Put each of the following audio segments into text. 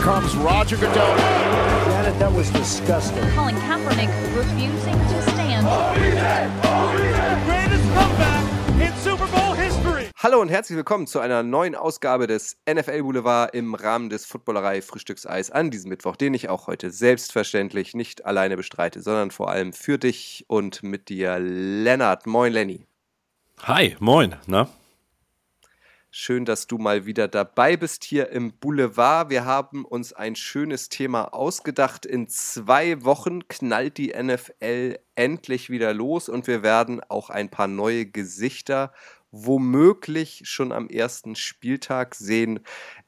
comes Roger Goodell. Janet, that was disgusting. Colin Kaepernick refusing to stand. greatest comeback in Super Bowl history. Hallo und herzlich willkommen zu einer neuen Ausgabe des NFL Boulevard im Rahmen des Footballerei Frühstückseis an diesem Mittwoch, den ich auch heute selbstverständlich nicht alleine bestreite, sondern vor allem für dich und mit dir, Lennart. Moin, Lenny. Hi, moin, na? Schön, dass du mal wieder dabei bist hier im Boulevard. Wir haben uns ein schönes Thema ausgedacht. In zwei Wochen knallt die NFL endlich wieder los und wir werden auch ein paar neue Gesichter womöglich schon am ersten Spieltag sehen.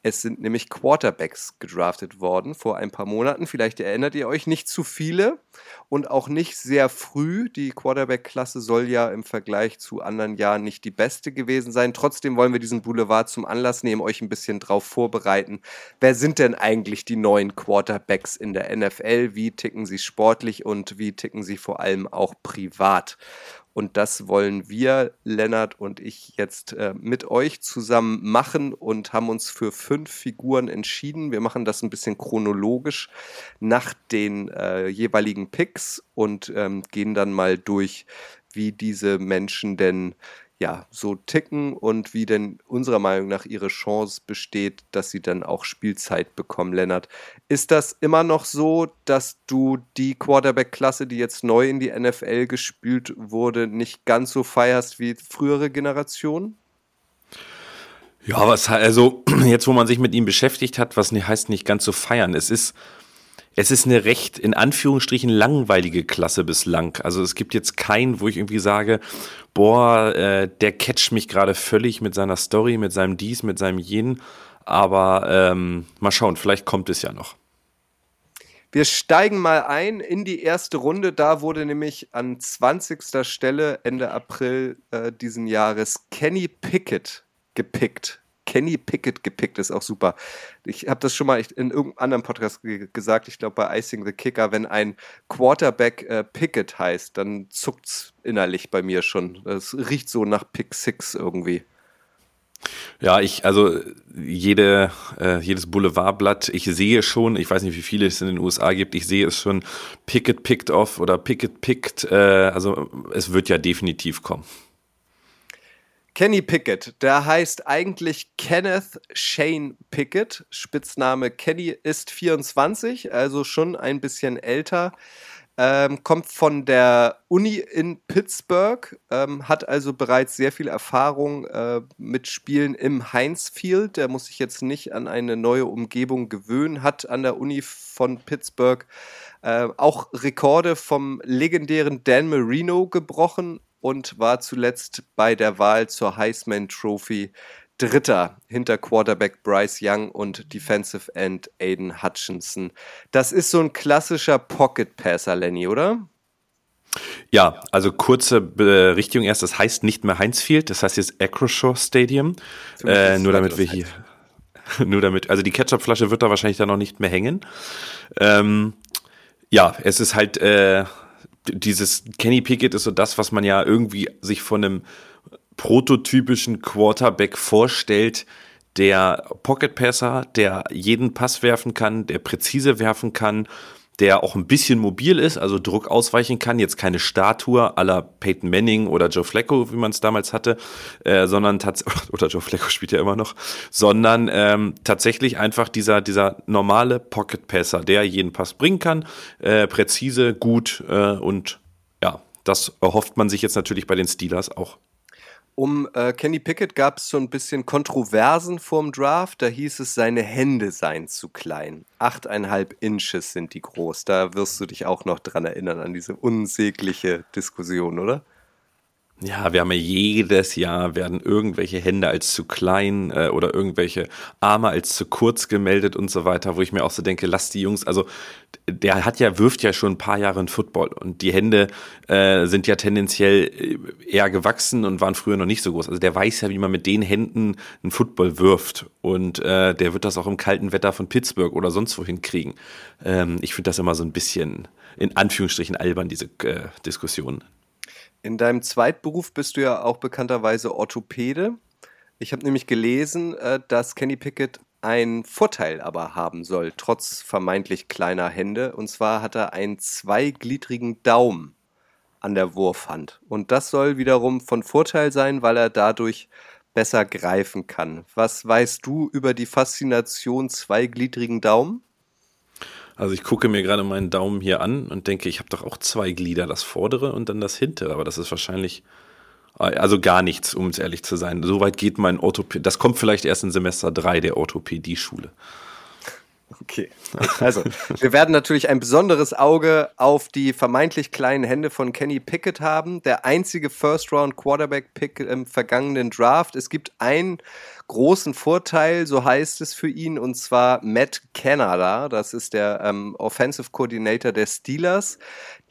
Es sind nämlich Quarterbacks gedraftet worden vor ein paar Monaten. Vielleicht erinnert ihr euch nicht zu viele und auch nicht sehr früh. Die Quarterback-Klasse soll ja im Vergleich zu anderen Jahren nicht die beste gewesen sein. Trotzdem wollen wir diesen Boulevard zum Anlass nehmen, euch ein bisschen drauf vorbereiten. Wer sind denn eigentlich die neuen Quarterbacks in der NFL? Wie ticken sie sportlich und wie ticken sie vor allem auch privat? Und das wollen wir, Lennart und ich, jetzt äh, mit euch zusammen machen und haben uns für fünf Figuren entschieden. Wir machen das ein bisschen chronologisch nach den äh, jeweiligen Picks und ähm, gehen dann mal durch, wie diese Menschen denn ja, so ticken und wie denn unserer Meinung nach ihre Chance besteht, dass sie dann auch Spielzeit bekommen, Lennart. Ist das immer noch so, dass du die Quarterback-Klasse, die jetzt neu in die NFL gespielt wurde, nicht ganz so feierst wie frühere Generationen? Ja, was also jetzt, wo man sich mit ihm beschäftigt hat, was heißt nicht ganz so feiern. Es ist es ist eine recht, in Anführungsstrichen, langweilige Klasse bislang. Also es gibt jetzt keinen, wo ich irgendwie sage, boah, äh, der catcht mich gerade völlig mit seiner Story, mit seinem Dies, mit seinem Jen. Aber ähm, mal schauen, vielleicht kommt es ja noch. Wir steigen mal ein in die erste Runde. Da wurde nämlich an 20. Stelle Ende April äh, diesen Jahres Kenny Pickett gepickt Kenny Pickett gepickt, ist auch super. Ich habe das schon mal in irgendeinem anderen Podcast gesagt, ich glaube bei Icing the Kicker, wenn ein Quarterback äh, Pickett heißt, dann zuckt es innerlich bei mir schon. Es riecht so nach Pick Six irgendwie. Ja, ich, also jede, äh, jedes Boulevardblatt, ich sehe schon, ich weiß nicht, wie viele es in den USA gibt, ich sehe es schon, Pickett picked off oder Pickett picked, äh, also es wird ja definitiv kommen. Kenny Pickett, der heißt eigentlich Kenneth Shane Pickett. Spitzname Kenny ist 24, also schon ein bisschen älter. Ähm, kommt von der Uni in Pittsburgh, ähm, hat also bereits sehr viel Erfahrung äh, mit Spielen im Heinz Field. Der muss sich jetzt nicht an eine neue Umgebung gewöhnen, hat an der Uni von Pittsburgh äh, auch Rekorde vom legendären Dan Marino gebrochen und war zuletzt bei der Wahl zur Heisman Trophy Dritter hinter Quarterback Bryce Young und Defensive End Aiden Hutchinson. Das ist so ein klassischer Pocket Passer, Lenny, oder? Ja, also kurze Berichtigung erst, das heißt nicht mehr Heinz Field, das heißt jetzt Acroshaw Stadium. Äh, nur damit wir hier, nur damit, also die Ketchupflasche wird da wahrscheinlich dann noch nicht mehr hängen. Ähm, ja, es ist halt äh, dieses Kenny Pickett ist so das, was man ja irgendwie sich von einem prototypischen Quarterback vorstellt, der Pocket Passer, der jeden Pass werfen kann, der präzise werfen kann, der auch ein bisschen mobil ist, also Druck ausweichen kann, jetzt keine Statue aller Peyton Manning oder Joe Flacco, wie man es damals hatte, äh, sondern tatsächlich, oder Joe Flacco spielt ja immer noch, sondern ähm, tatsächlich einfach dieser, dieser normale Pocket Passer, der jeden Pass bringen kann, äh, präzise, gut äh, und ja, das erhofft man sich jetzt natürlich bei den Steelers auch. Um äh, Kenny Pickett gab es so ein bisschen Kontroversen vorm Draft. Da hieß es, seine Hände seien zu klein. Achteinhalb Inches sind die groß. Da wirst du dich auch noch dran erinnern, an diese unsägliche Diskussion, oder? Ja, wir haben ja jedes Jahr werden irgendwelche Hände als zu klein äh, oder irgendwelche Arme als zu kurz gemeldet und so weiter, wo ich mir auch so denke, lass die Jungs, also der hat ja, wirft ja schon ein paar Jahre in Football und die Hände äh, sind ja tendenziell äh, eher gewachsen und waren früher noch nicht so groß. Also der weiß ja, wie man mit den Händen einen Football wirft und äh, der wird das auch im kalten Wetter von Pittsburgh oder sonst wohin kriegen. Ähm, ich finde das immer so ein bisschen in Anführungsstrichen albern, diese äh, Diskussion. In deinem Zweitberuf bist du ja auch bekannterweise Orthopäde. Ich habe nämlich gelesen, äh, dass Kenny Pickett einen Vorteil aber haben soll, trotz vermeintlich kleiner Hände. Und zwar hat er einen zweigliedrigen Daumen an der Wurfhand. Und das soll wiederum von Vorteil sein, weil er dadurch besser greifen kann. Was weißt du über die Faszination zweigliedrigen Daumen? Also ich gucke mir gerade meinen Daumen hier an und denke, ich habe doch auch zwei Glieder, das vordere und dann das hintere, aber das ist wahrscheinlich also gar nichts, um es ehrlich zu sein. Soweit geht mein Orthopädie. Das kommt vielleicht erst in Semester 3 der Orthopädie-Schule. Okay. Also, wir werden natürlich ein besonderes Auge auf die vermeintlich kleinen Hände von Kenny Pickett haben. Der einzige First-Round-Quarterback-Pick im vergangenen Draft. Es gibt einen großen Vorteil, so heißt es für ihn, und zwar Matt Canada. Das ist der ähm, Offensive Coordinator der Steelers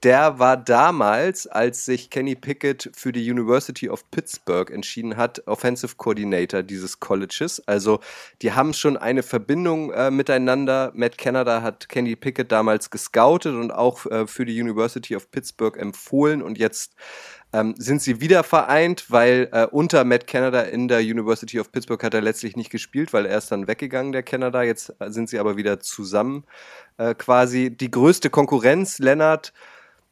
der war damals, als sich Kenny Pickett für die University of Pittsburgh entschieden hat, Offensive Coordinator dieses Colleges. Also die haben schon eine Verbindung äh, miteinander. Matt Canada hat Kenny Pickett damals gescoutet und auch äh, für die University of Pittsburgh empfohlen und jetzt ähm, sind sie wieder vereint, weil äh, unter Matt Canada in der University of Pittsburgh hat er letztlich nicht gespielt, weil er ist dann weggegangen, der Canada. Jetzt äh, sind sie aber wieder zusammen äh, quasi. Die größte Konkurrenz, Lennart,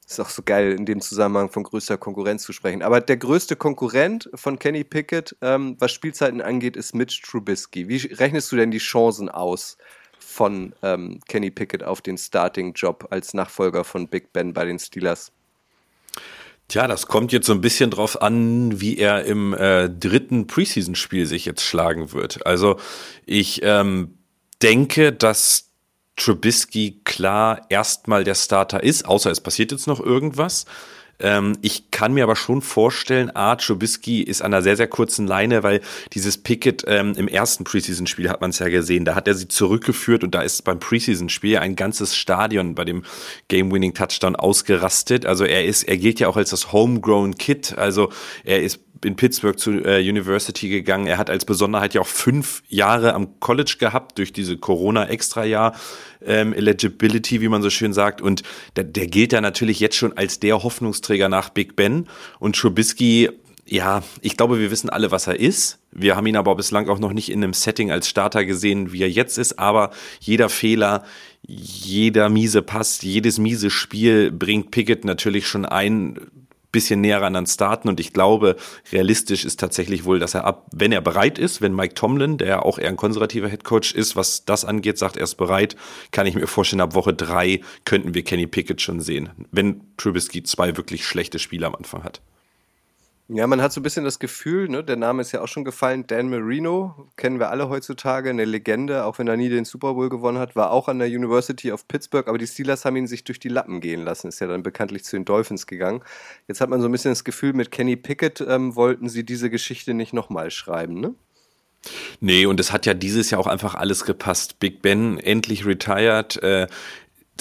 ist auch so geil, in dem Zusammenhang von größter Konkurrenz zu sprechen. Aber der größte Konkurrent von Kenny Pickett, ähm, was Spielzeiten angeht, ist Mitch Trubisky. Wie rechnest du denn die Chancen aus von ähm, Kenny Pickett auf den Starting-Job als Nachfolger von Big Ben bei den Steelers? Tja, das kommt jetzt so ein bisschen drauf an, wie er im äh, dritten Preseason-Spiel sich jetzt schlagen wird. Also ich ähm, denke, dass Trubisky klar erstmal der Starter ist, außer es passiert jetzt noch irgendwas. Ähm, ich kann mir aber schon vorstellen, A, Trubisky ist an einer sehr, sehr kurzen Leine, weil dieses Pickett ähm, im ersten Preseason-Spiel hat man es ja gesehen, da hat er sie zurückgeführt und da ist beim Preseason-Spiel ein ganzes Stadion bei dem Game-Winning-Touchdown ausgerastet. Also er ist, er gilt ja auch als das Homegrown Kid, also er ist in Pittsburgh zur äh, University gegangen. Er hat als Besonderheit ja auch fünf Jahre am College gehabt durch diese Corona-Extra-Jahr ähm, Eligibility, wie man so schön sagt. Und der, der gilt ja natürlich jetzt schon als der Hoffnungsträger nach Big Ben. Und Trubisky, ja, ich glaube, wir wissen alle, was er ist. Wir haben ihn aber bislang auch noch nicht in einem Setting als Starter gesehen, wie er jetzt ist. Aber jeder Fehler, jeder miese Pass, jedes miese Spiel bringt Pickett natürlich schon ein bisschen näher ran an Starten und ich glaube, realistisch ist tatsächlich wohl, dass er ab, wenn er bereit ist, wenn Mike Tomlin, der auch eher ein konservativer Headcoach ist, was das angeht, sagt, er ist bereit, kann ich mir vorstellen, ab Woche drei könnten wir Kenny Pickett schon sehen, wenn Trubisky zwei wirklich schlechte Spiele am Anfang hat. Ja, man hat so ein bisschen das Gefühl, ne, der Name ist ja auch schon gefallen, Dan Marino, kennen wir alle heutzutage, eine Legende, auch wenn er nie den Super Bowl gewonnen hat, war auch an der University of Pittsburgh, aber die Steelers haben ihn sich durch die Lappen gehen lassen, ist ja dann bekanntlich zu den Dolphins gegangen. Jetzt hat man so ein bisschen das Gefühl, mit Kenny Pickett ähm, wollten sie diese Geschichte nicht nochmal schreiben, ne? Nee, und es hat ja dieses Jahr auch einfach alles gepasst. Big Ben endlich retired, äh,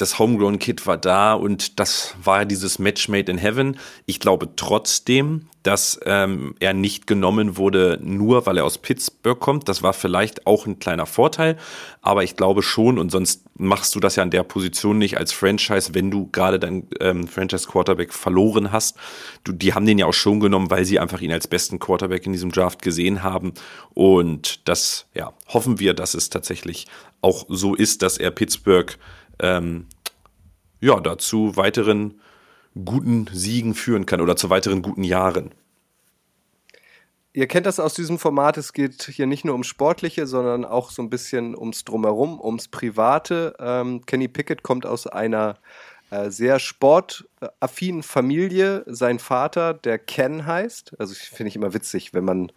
das Homegrown Kit war da und das war dieses Match made in heaven. Ich glaube trotzdem, dass ähm, er nicht genommen wurde, nur weil er aus Pittsburgh kommt. Das war vielleicht auch ein kleiner Vorteil, aber ich glaube schon, und sonst machst du das ja an der Position nicht als Franchise, wenn du gerade dein ähm, Franchise Quarterback verloren hast. Du, die haben den ja auch schon genommen, weil sie einfach ihn als besten Quarterback in diesem Draft gesehen haben. Und das, ja, hoffen wir, dass es tatsächlich auch so ist, dass er Pittsburgh ähm, ja, dazu weiteren guten Siegen führen kann oder zu weiteren guten Jahren. Ihr kennt das aus diesem Format, es geht hier nicht nur ums Sportliche, sondern auch so ein bisschen ums Drumherum, ums Private. Ähm, Kenny Pickett kommt aus einer äh, sehr sportaffinen Familie. Sein Vater, der Ken heißt, also finde ich immer witzig, wenn man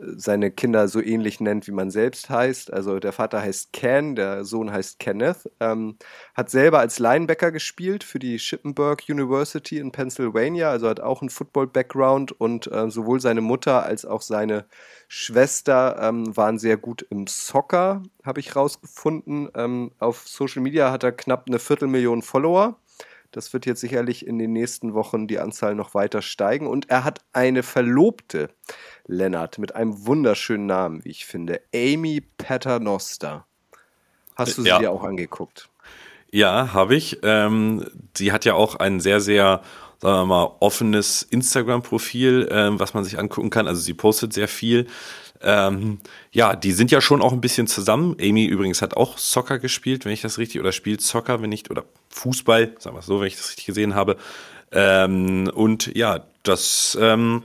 seine Kinder so ähnlich nennt, wie man selbst heißt. Also der Vater heißt Ken, der Sohn heißt Kenneth. Ähm, hat selber als Linebacker gespielt für die Shippenburg University in Pennsylvania, also hat auch einen Football-Background und äh, sowohl seine Mutter als auch seine Schwester ähm, waren sehr gut im Soccer, habe ich rausgefunden. Ähm, auf Social Media hat er knapp eine Viertelmillion Follower. Das wird jetzt sicherlich in den nächsten Wochen die Anzahl noch weiter steigen. Und er hat eine Verlobte, Lennart, mit einem wunderschönen Namen, wie ich finde. Amy Paternoster. Hast du sie ja. dir auch angeguckt? Ja, habe ich. Ähm, sie hat ja auch einen sehr, sehr sagen wir mal, offenes Instagram-Profil, äh, was man sich angucken kann. Also sie postet sehr viel. Ähm, ja, die sind ja schon auch ein bisschen zusammen. Amy übrigens hat auch Soccer gespielt, wenn ich das richtig, oder spielt Soccer, wenn nicht, oder Fußball, sagen wir es so, wenn ich das richtig gesehen habe. Ähm, und ja, das ähm,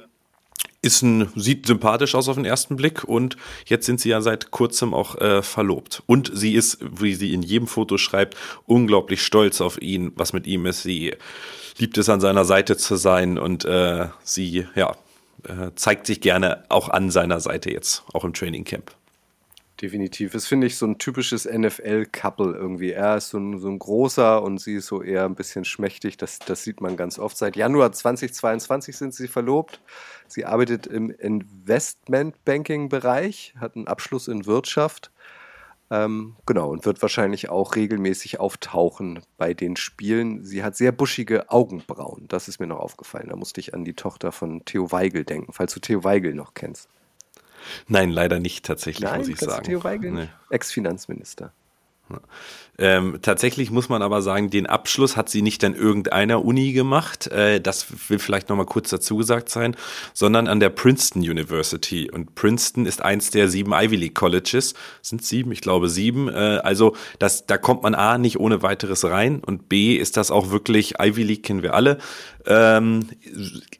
ist ein, sieht sympathisch aus auf den ersten Blick und jetzt sind sie ja seit kurzem auch äh, verlobt. Und sie ist, wie sie in jedem Foto schreibt, unglaublich stolz auf ihn, was mit ihm ist. Sie liebt es, an seiner Seite zu sein und äh, sie, ja, äh, zeigt sich gerne auch an seiner Seite jetzt, auch im Training Camp. Definitiv. Das finde ich so ein typisches NFL-Couple irgendwie. Er ist so ein, so ein, großer und sie ist so eher ein bisschen schmächtig. Das, das sieht man ganz oft. Seit Januar 2022 sind sie verlobt. Sie arbeitet im Investment-Banking-Bereich, hat einen Abschluss in Wirtschaft. Ähm, genau, und wird wahrscheinlich auch regelmäßig auftauchen bei den Spielen. Sie hat sehr buschige Augenbrauen. Das ist mir noch aufgefallen. Da musste ich an die Tochter von Theo Weigel denken, falls du Theo Weigel noch kennst. Nein, leider nicht tatsächlich, Nein, muss ich sagen. Theo Weigel, nee. Ex-Finanzminister. Ähm, tatsächlich muss man aber sagen, den Abschluss hat sie nicht an irgendeiner Uni gemacht, äh, das will vielleicht nochmal kurz dazu gesagt sein, sondern an der Princeton University. Und Princeton ist eins der sieben Ivy League Colleges. Sind sieben? Ich glaube sieben. Äh, also das, da kommt man A nicht ohne weiteres rein und B ist das auch wirklich, Ivy League kennen wir alle, ähm,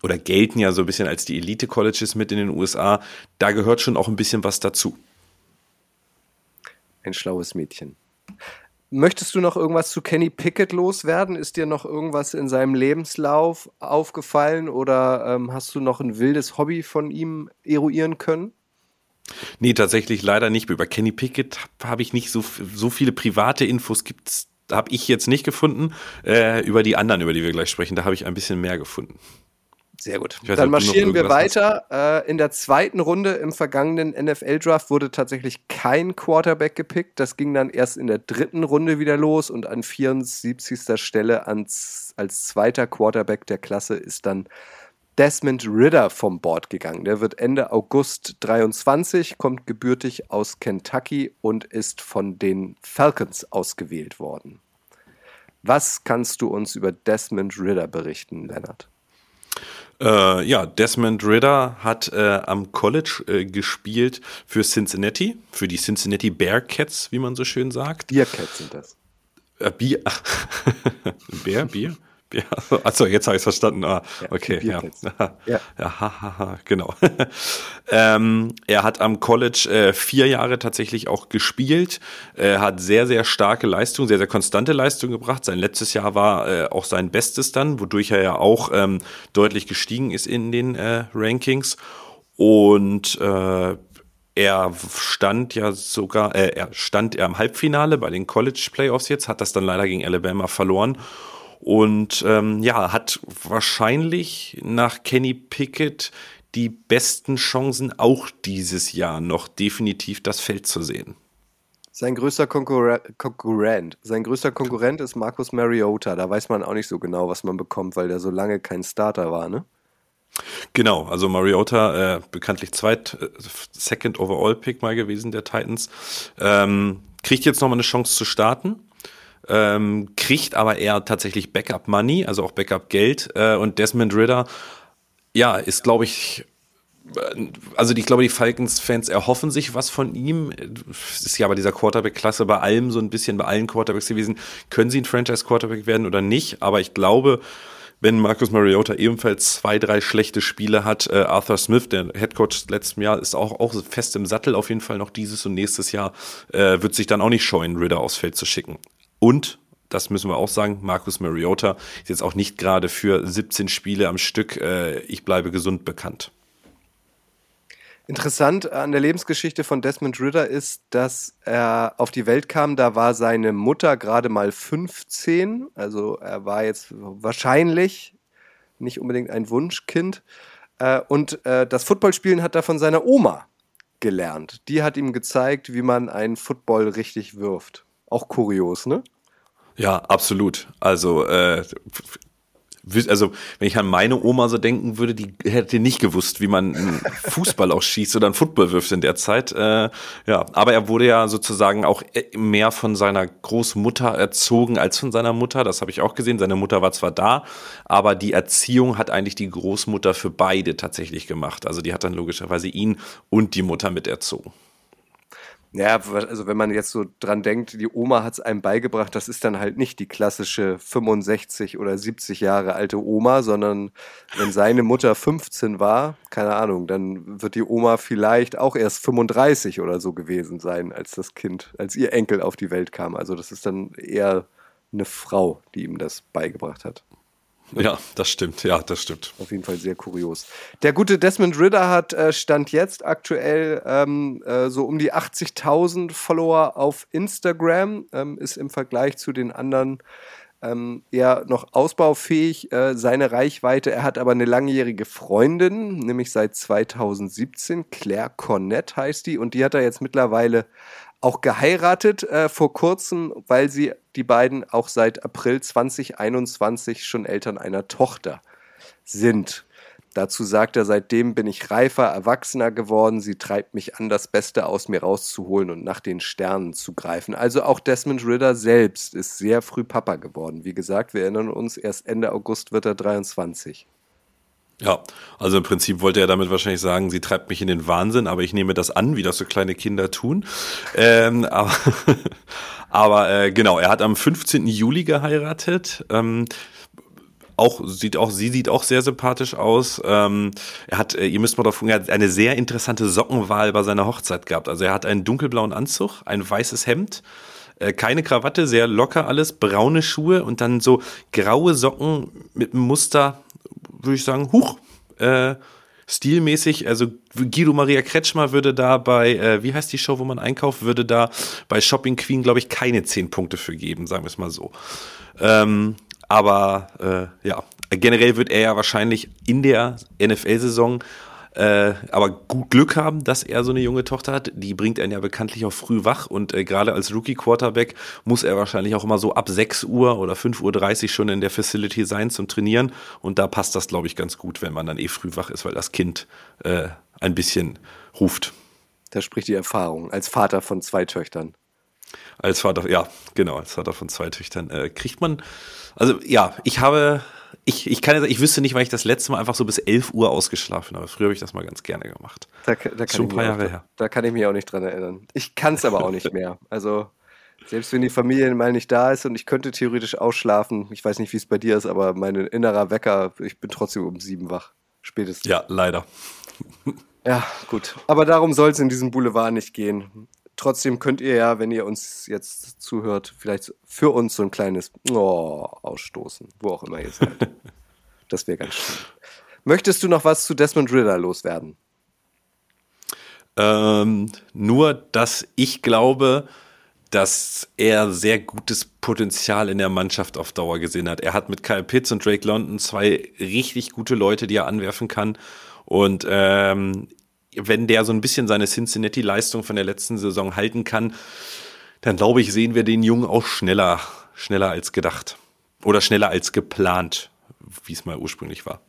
oder gelten ja so ein bisschen als die Elite Colleges mit in den USA. Da gehört schon auch ein bisschen was dazu. Ein schlaues Mädchen. Möchtest du noch irgendwas zu Kenny Pickett loswerden? Ist dir noch irgendwas in seinem Lebenslauf aufgefallen oder ähm, hast du noch ein wildes Hobby von ihm eruieren können? Nee, tatsächlich leider nicht. Über Kenny Pickett habe ich nicht so, so viele private Infos habe ich jetzt nicht gefunden. Äh, über die anderen, über die wir gleich sprechen, da habe ich ein bisschen mehr gefunden. Sehr gut. Weiß, Dann marschieren wir weiter. Äh, in der zweiten Runde im vergangenen NFL-Draft wurde tatsächlich kein Quarterback gepickt. Das ging dann erst in der dritten Runde wieder los und an 74. Stelle ans, als zweiter Quarterback der Klasse ist dann Desmond Ritter vom Board gegangen. Der wird Ende August 23, kommt gebürtig aus Kentucky und ist von den Falcons ausgewählt worden. Was kannst du uns über Desmond Ritter berichten, Leonard? Äh, ja, Desmond Ritter hat äh, am College äh, gespielt für Cincinnati, für die Cincinnati Bearcats, wie man so schön sagt. Bearcats sind das. Äh, Bier. Bär, Bier? Ja, achso, jetzt habe ich es verstanden. Ah, okay, ja. Ja, ja ha, ha, ha, genau. ähm, er hat am College äh, vier Jahre tatsächlich auch gespielt. Er hat sehr, sehr starke Leistung, sehr, sehr konstante Leistung gebracht. Sein letztes Jahr war äh, auch sein Bestes dann, wodurch er ja auch ähm, deutlich gestiegen ist in den äh, Rankings. Und äh, er stand ja sogar, äh, er stand er im Halbfinale bei den College Playoffs jetzt, hat das dann leider gegen Alabama verloren und ähm, ja, hat wahrscheinlich nach Kenny Pickett die besten Chancen, auch dieses Jahr noch definitiv das Feld zu sehen. Sein größter Konkurre Konkurrent, sein größter Konkurrent ist Marcus Mariota. Da weiß man auch nicht so genau, was man bekommt, weil der so lange kein Starter war, ne? Genau, also Mariota, äh, bekanntlich zweit, äh, Second Overall Pick mal gewesen der Titans, ähm, kriegt jetzt nochmal eine Chance zu starten ähm, kriegt aber eher tatsächlich Backup Money, also auch Backup Geld. Äh, und Desmond Ritter, ja, ist, glaube ich, äh, also ich glaube, die Falcons-Fans erhoffen sich was von ihm. Ist ja bei dieser Quarterback-Klasse bei allem so ein bisschen, bei allen Quarterbacks gewesen, können sie ein Franchise-Quarterback werden oder nicht. Aber ich glaube, wenn Marcus Mariota ebenfalls zwei, drei schlechte Spiele hat, äh, Arthur Smith, der Headcoach letzten Jahr, ist auch, auch fest im Sattel auf jeden Fall noch dieses und nächstes Jahr, äh, wird sich dann auch nicht scheuen, Ritter aufs Feld zu schicken. Und das müssen wir auch sagen, Marcus Mariota ist jetzt auch nicht gerade für 17 Spiele am Stück, äh, ich bleibe gesund bekannt. Interessant an der Lebensgeschichte von Desmond Ritter ist, dass er auf die Welt kam, da war seine Mutter gerade mal 15, also er war jetzt wahrscheinlich nicht unbedingt ein Wunschkind. Äh, und äh, das Footballspielen hat er von seiner Oma gelernt. Die hat ihm gezeigt, wie man einen Football richtig wirft. Auch kurios, ne? Ja, absolut. Also äh, also wenn ich an meine Oma so denken würde, die hätte nicht gewusst, wie man einen Fußball auch schießt oder einen Football wirft in der Zeit. Äh, ja, aber er wurde ja sozusagen auch äh, mehr von seiner Großmutter erzogen als von seiner Mutter. Das habe ich auch gesehen. Seine Mutter war zwar da, aber die Erziehung hat eigentlich die Großmutter für beide tatsächlich gemacht. Also die hat dann logischerweise ihn und die Mutter mit erzogen. Ja, also wenn man jetzt so dran denkt, die Oma hat es einem beigebracht, das ist dann halt nicht die klassische 65 oder 70 Jahre alte Oma, sondern wenn seine Mutter 15 war, keine Ahnung, dann wird die Oma vielleicht auch erst 35 oder so gewesen sein, als das Kind, als ihr Enkel auf die Welt kam. Also das ist dann eher eine Frau, die ihm das beigebracht hat. Ja, das stimmt. Ja, das stimmt. Auf jeden Fall sehr kurios. Der gute Desmond Ritter hat äh, Stand jetzt aktuell ähm, äh, so um die 80.000 Follower auf Instagram, ähm, ist im Vergleich zu den anderen ähm, eher noch ausbaufähig, äh, seine Reichweite. Er hat aber eine langjährige Freundin, nämlich seit 2017. Claire Cornett heißt die und die hat er jetzt mittlerweile auch geheiratet äh, vor kurzem, weil sie die beiden auch seit April 2021 schon Eltern einer Tochter sind. Dazu sagt er, seitdem bin ich reifer, erwachsener geworden. Sie treibt mich an, das Beste aus mir rauszuholen und nach den Sternen zu greifen. Also auch Desmond Ritter selbst ist sehr früh Papa geworden. Wie gesagt, wir erinnern uns, erst Ende August wird er 23. Ja, also im Prinzip wollte er damit wahrscheinlich sagen, sie treibt mich in den Wahnsinn, aber ich nehme das an, wie das so kleine Kinder tun. Ähm, aber aber äh, genau, er hat am 15. Juli geheiratet. Ähm, auch sieht auch sie sieht auch sehr sympathisch aus. Ähm, er hat, äh, ihr müsst mal davon, er hat eine sehr interessante Sockenwahl bei seiner Hochzeit gehabt. Also er hat einen dunkelblauen Anzug, ein weißes Hemd, äh, keine Krawatte, sehr locker alles, braune Schuhe und dann so graue Socken mit einem Muster würde ich sagen, huch, äh, stilmäßig, also Guido Maria Kretschmer würde da bei, äh, wie heißt die Show, wo man einkauft, würde da bei Shopping Queen, glaube ich, keine zehn Punkte für geben, sagen wir es mal so. Ähm, aber äh, ja, generell wird er ja wahrscheinlich in der NFL-Saison äh, aber gut Glück haben, dass er so eine junge Tochter hat. Die bringt er ja bekanntlich auch früh wach und äh, gerade als Rookie-Quarterback muss er wahrscheinlich auch immer so ab 6 Uhr oder 5.30 Uhr schon in der Facility sein zum Trainieren. Und da passt das, glaube ich, ganz gut, wenn man dann eh früh wach ist, weil das Kind äh, ein bisschen ruft. Da spricht die Erfahrung als Vater von zwei Töchtern. Als Vater, ja, genau, als Vater von zwei Töchtern. Äh, kriegt man, also ja, ich habe ich, ich kann jetzt, ich wüsste nicht, weil ich das letzte Mal einfach so bis 11 Uhr ausgeschlafen habe. Früher habe ich das mal ganz gerne gemacht. Da, da Schon ein paar Jahre auch, her. Da kann ich mich auch nicht dran erinnern. Ich kann es aber auch nicht mehr. Also, selbst wenn die Familie mal nicht da ist und ich könnte theoretisch ausschlafen, ich weiß nicht, wie es bei dir ist, aber mein innerer Wecker, ich bin trotzdem um sieben wach. Spätestens. Ja, leider. Ja, gut. Aber darum soll es in diesem Boulevard nicht gehen. Trotzdem könnt ihr ja, wenn ihr uns jetzt zuhört, vielleicht für uns so ein kleines oh, ausstoßen, wo auch immer ihr seid. das wäre ganz schön. Möchtest du noch was zu Desmond Ritter loswerden? Ähm, nur, dass ich glaube, dass er sehr gutes Potenzial in der Mannschaft auf Dauer gesehen hat. Er hat mit Kyle Pitts und Drake London zwei richtig gute Leute, die er anwerfen kann. Und ähm, wenn der so ein bisschen seine Cincinnati-Leistung von der letzten Saison halten kann, dann glaube ich, sehen wir den Jungen auch schneller, schneller als gedacht. Oder schneller als geplant, wie es mal ursprünglich war.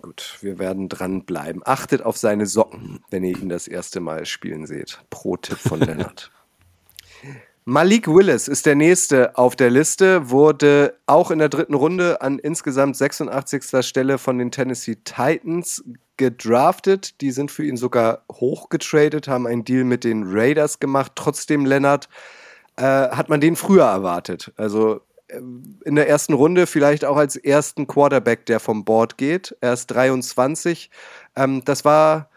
Gut, wir werden dranbleiben. Achtet auf seine Socken, wenn ihr ihn das erste Mal spielen seht. Pro-Tipp von Lennart. Malik Willis ist der nächste auf der Liste, wurde auch in der dritten Runde an insgesamt 86. Stelle von den Tennessee Titans gedraftet. Die sind für ihn sogar hochgetradet, haben einen Deal mit den Raiders gemacht. Trotzdem, Lennart, äh, hat man den früher erwartet. Also äh, in der ersten Runde vielleicht auch als ersten Quarterback, der vom Board geht. Er ist 23. Ähm, das war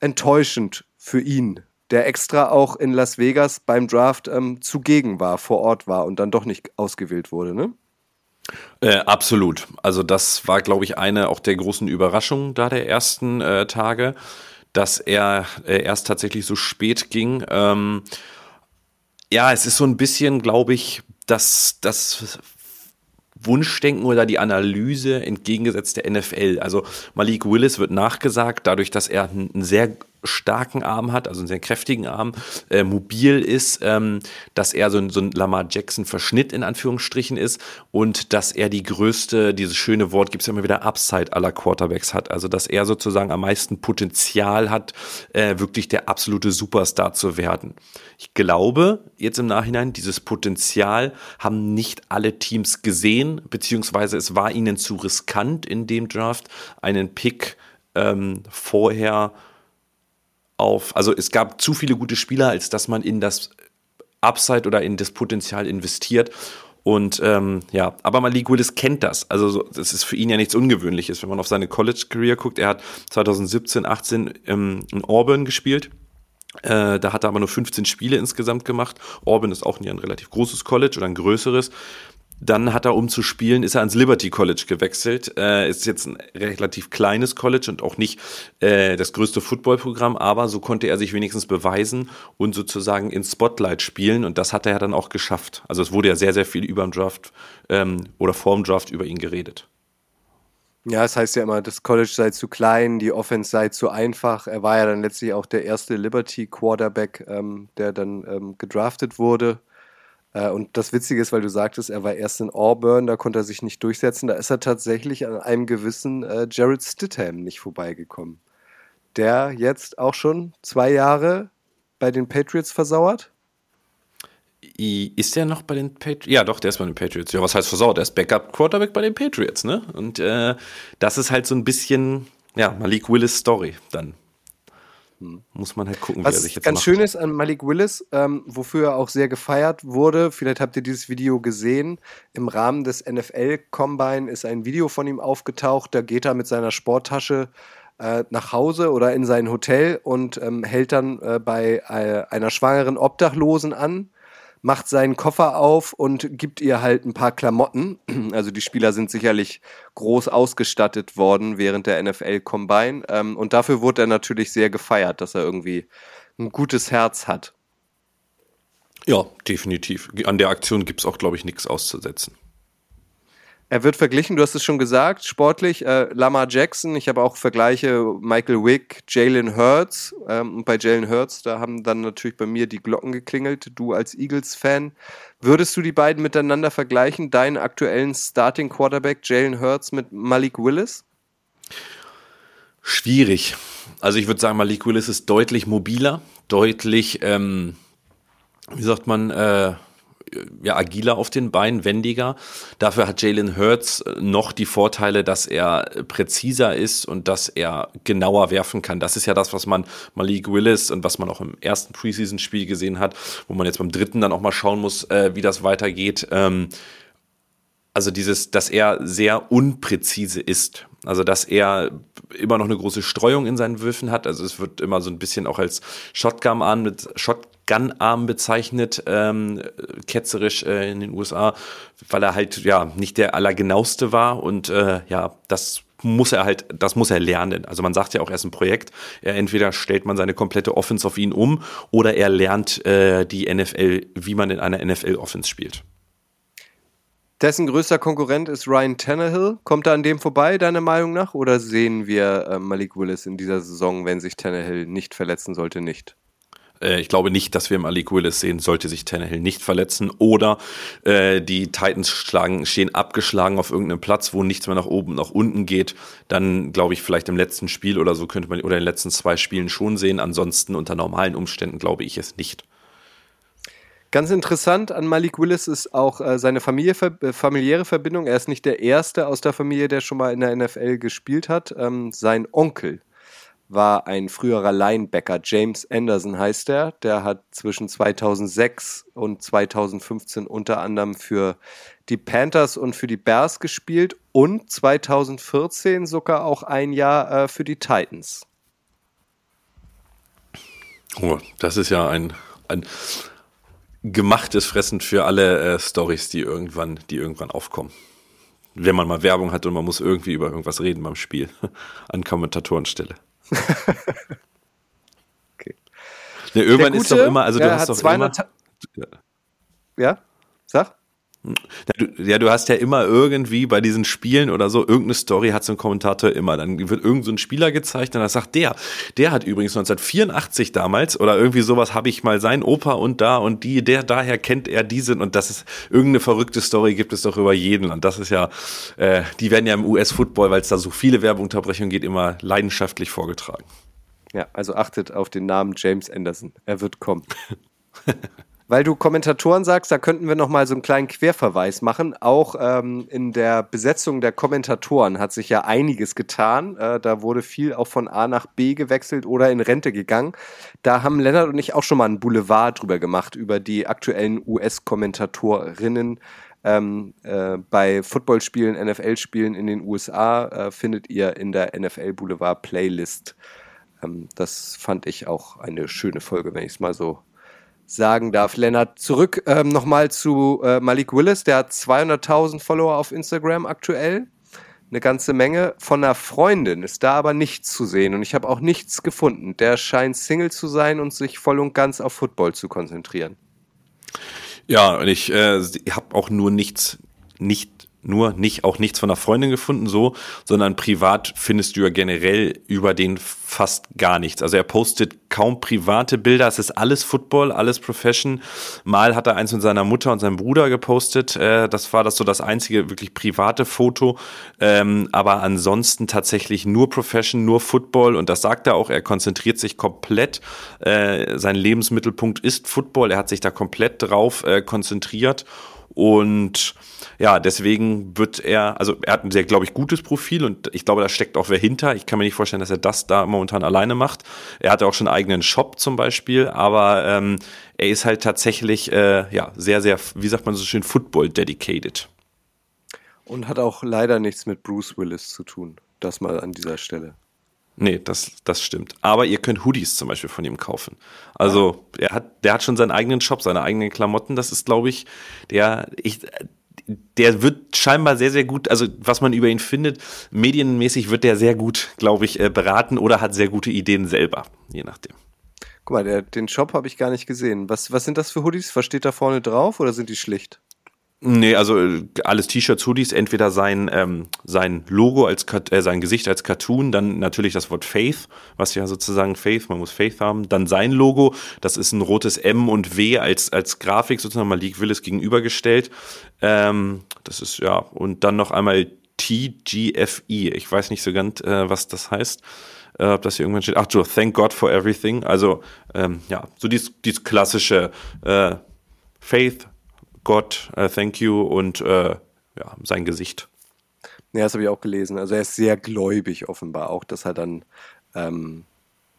enttäuschend für ihn der extra auch in Las Vegas beim Draft ähm, zugegen war, vor Ort war und dann doch nicht ausgewählt wurde, ne? Äh, absolut. Also das war, glaube ich, eine auch der großen Überraschungen da der ersten äh, Tage, dass er äh, erst tatsächlich so spät ging. Ähm, ja, es ist so ein bisschen, glaube ich, dass das Wunschdenken oder die Analyse entgegengesetzt der NFL. Also Malik Willis wird nachgesagt, dadurch, dass er ein sehr starken Arm hat, also einen sehr kräftigen Arm, äh, mobil ist, ähm, dass er so ein, so ein Lamar Jackson-Verschnitt in Anführungsstrichen ist und dass er die größte, dieses schöne Wort gibt es ja immer wieder, Upside aller Quarterbacks hat. Also dass er sozusagen am meisten Potenzial hat, äh, wirklich der absolute Superstar zu werden. Ich glaube, jetzt im Nachhinein, dieses Potenzial haben nicht alle Teams gesehen, beziehungsweise es war ihnen zu riskant in dem Draft, einen Pick ähm, vorher auf, also es gab zu viele gute Spieler, als dass man in das Upside oder in das Potenzial investiert. Und ähm, ja, aber Malik Willis kennt das. Also so, das ist für ihn ja nichts Ungewöhnliches, wenn man auf seine College-Career guckt. Er hat 2017, 18 ähm, in Auburn gespielt. Äh, da hat er aber nur 15 Spiele insgesamt gemacht. Auburn ist auch nie ein relativ großes College oder ein größeres. Dann hat er, um zu spielen, ist er ans Liberty College gewechselt. Äh, ist jetzt ein relativ kleines College und auch nicht äh, das größte Footballprogramm, aber so konnte er sich wenigstens beweisen und sozusagen ins Spotlight spielen und das hat er dann auch geschafft. Also es wurde ja sehr, sehr viel über den Draft ähm, oder vor dem Draft über ihn geredet. Ja, es heißt ja immer, das College sei zu klein, die Offense sei zu einfach. Er war ja dann letztlich auch der erste Liberty Quarterback, ähm, der dann ähm, gedraftet wurde. Äh, und das Witzige ist, weil du sagtest, er war erst in Auburn, da konnte er sich nicht durchsetzen. Da ist er tatsächlich an einem gewissen äh, Jared Stidham nicht vorbeigekommen. Der jetzt auch schon zwei Jahre bei den Patriots versauert. Ist der noch bei den Patriots? Ja, doch, der ist bei den Patriots. Ja, was heißt versauert? Der ist Backup-Quarterback bei den Patriots, ne? Und äh, das ist halt so ein bisschen, ja, Malik Willis Story dann. Muss man halt gucken, Was wie er sich jetzt ganz macht. schön ist an Malik Willis, ähm, wofür er auch sehr gefeiert wurde, vielleicht habt ihr dieses Video gesehen, im Rahmen des NFL-Combine ist ein Video von ihm aufgetaucht, da geht er mit seiner Sporttasche äh, nach Hause oder in sein Hotel und ähm, hält dann äh, bei äh, einer schwangeren Obdachlosen an, macht seinen Koffer auf und gibt ihr halt ein paar Klamotten. Also die Spieler sind sicherlich groß ausgestattet worden während der NFL Combine. Ähm, und dafür wurde er natürlich sehr gefeiert, dass er irgendwie ein gutes Herz hat. Ja, definitiv. An der Aktion gibt es auch, glaube ich, nichts auszusetzen. Er wird verglichen, du hast es schon gesagt, sportlich, äh, Lamar Jackson, ich habe auch Vergleiche, Michael Wick, Jalen Hurts. Ähm, und bei Jalen Hurts, da haben dann natürlich bei mir die Glocken geklingelt, du als Eagles-Fan. Würdest du die beiden miteinander vergleichen, deinen aktuellen Starting Quarterback Jalen Hurts mit Malik Willis? Schwierig. Also ich würde sagen, Malik Willis ist deutlich mobiler, deutlich, ähm, wie sagt man, äh, ja, agiler auf den Beinen, wendiger. Dafür hat Jalen Hurts noch die Vorteile, dass er präziser ist und dass er genauer werfen kann. Das ist ja das, was man Malik Willis und was man auch im ersten Preseason-Spiel gesehen hat, wo man jetzt beim dritten dann auch mal schauen muss, äh, wie das weitergeht. Ähm, also dieses, dass er sehr unpräzise ist. Also dass er immer noch eine große Streuung in seinen Würfen hat. Also es wird immer so ein bisschen auch als Shotgun-Arm mit Shotgun-Arm bezeichnet, ähm, ketzerisch äh, in den USA, weil er halt ja nicht der allergenaueste war und äh, ja, das muss er halt, das muss er lernen. Also man sagt ja auch, er ist ein Projekt. Er entweder stellt man seine komplette Offense auf ihn um oder er lernt äh, die NFL, wie man in einer NFL-Offense spielt. Dessen größter Konkurrent ist Ryan Tannehill. Kommt er an dem vorbei, deiner Meinung nach? Oder sehen wir äh, Malik Willis in dieser Saison, wenn sich Tannehill nicht verletzen sollte, nicht? Äh, ich glaube nicht, dass wir Malik Willis sehen, sollte sich Tannehill nicht verletzen. Oder äh, die Titans schlagen, stehen abgeschlagen auf irgendeinem Platz, wo nichts mehr nach oben, nach unten geht. Dann glaube ich, vielleicht im letzten Spiel oder so könnte man, oder in den letzten zwei Spielen schon sehen. Ansonsten unter normalen Umständen glaube ich es nicht. Ganz interessant an Malik Willis ist auch äh, seine Familie, äh, familiäre Verbindung. Er ist nicht der Erste aus der Familie, der schon mal in der NFL gespielt hat. Ähm, sein Onkel war ein früherer Linebacker, James Anderson heißt er. Der hat zwischen 2006 und 2015 unter anderem für die Panthers und für die Bears gespielt und 2014 sogar auch ein Jahr äh, für die Titans. Oh, das ist ja ein, ein gemachtes Fressen für alle äh, Stories, die irgendwann, die irgendwann aufkommen. Wenn man mal Werbung hat und man muss irgendwie über irgendwas reden beim Spiel. An Kommentatorenstelle. okay. Ne, irgendwann ist doch immer, also du hast doch immer. Ja, sag. Ja du, ja, du hast ja immer irgendwie bei diesen Spielen oder so, irgendeine Story hat so ein Kommentator immer. Dann wird irgend so ein Spieler gezeigt und dann sagt der, der hat übrigens 1984 damals oder irgendwie sowas habe ich mal sein Opa und da und die, der daher kennt er diesen und das ist irgendeine verrückte Story gibt es doch über jeden. Und das ist ja, äh, die werden ja im US-Football, weil es da so viele Werbeunterbrechungen geht, immer leidenschaftlich vorgetragen. Ja, also achtet auf den Namen James Anderson. Er wird kommen. Weil du Kommentatoren sagst, da könnten wir noch mal so einen kleinen Querverweis machen. Auch ähm, in der Besetzung der Kommentatoren hat sich ja einiges getan. Äh, da wurde viel auch von A nach B gewechselt oder in Rente gegangen. Da haben Lennart und ich auch schon mal einen Boulevard drüber gemacht, über die aktuellen US-Kommentatorinnen. Ähm, äh, bei Footballspielen, NFL-Spielen in den USA äh, findet ihr in der NFL Boulevard Playlist. Ähm, das fand ich auch eine schöne Folge, wenn ich es mal so sagen darf. Lennart, zurück ähm, nochmal zu äh, Malik Willis. Der hat 200.000 Follower auf Instagram aktuell. Eine ganze Menge. Von einer Freundin ist da aber nichts zu sehen und ich habe auch nichts gefunden. Der scheint Single zu sein und sich voll und ganz auf Football zu konzentrieren. Ja, und ich äh, habe auch nur nichts, nicht nur nicht auch nichts von einer Freundin gefunden, so, sondern privat findest du ja generell über den fast gar nichts. Also er postet kaum private Bilder, es ist alles Football, alles Profession. Mal hat er eins mit seiner Mutter und seinem Bruder gepostet, äh, das war das so das einzige wirklich private Foto, ähm, aber ansonsten tatsächlich nur Profession, nur Football. Und das sagt er auch, er konzentriert sich komplett, äh, sein Lebensmittelpunkt ist Football, er hat sich da komplett drauf äh, konzentriert und ja, deswegen wird er, also er hat ein sehr, glaube ich, gutes Profil und ich glaube, da steckt auch wer hinter. Ich kann mir nicht vorstellen, dass er das da momentan alleine macht. Er hat auch schon einen eigenen Shop zum Beispiel, aber ähm, er ist halt tatsächlich äh, ja sehr, sehr, wie sagt man so schön, Football dedicated. Und hat auch leider nichts mit Bruce Willis zu tun. Das mal an dieser Stelle. Nee, das, das stimmt. Aber ihr könnt Hoodies zum Beispiel von ihm kaufen. Also, er hat, der hat schon seinen eigenen Shop, seine eigenen Klamotten. Das ist, glaube ich, der, ich, der wird scheinbar sehr, sehr gut, also was man über ihn findet, medienmäßig wird der sehr gut, glaube ich, äh, beraten oder hat sehr gute Ideen selber, je nachdem. Guck mal, der, den Shop habe ich gar nicht gesehen. Was, was sind das für Hoodies? Was steht da vorne drauf oder sind die schlicht? Nee, also äh, alles T-Shirts, Hoodies, entweder sein, ähm, sein Logo als äh, sein Gesicht als Cartoon, dann natürlich das Wort Faith, was ja sozusagen Faith, man muss Faith haben, dann sein Logo, das ist ein rotes M und W als, als Grafik sozusagen Malik Willis gegenübergestellt. Ähm, das ist ja, und dann noch einmal TGFE. Ich weiß nicht so ganz, äh, was das heißt. Äh, ob das hier irgendwann steht. Ach so, thank God for everything. Also, ähm, ja, so dieses, dieses klassische äh, Faith, Gott, uh, thank you und uh, ja, sein Gesicht. Ja, das habe ich auch gelesen. Also er ist sehr gläubig offenbar auch, dass er dann ähm,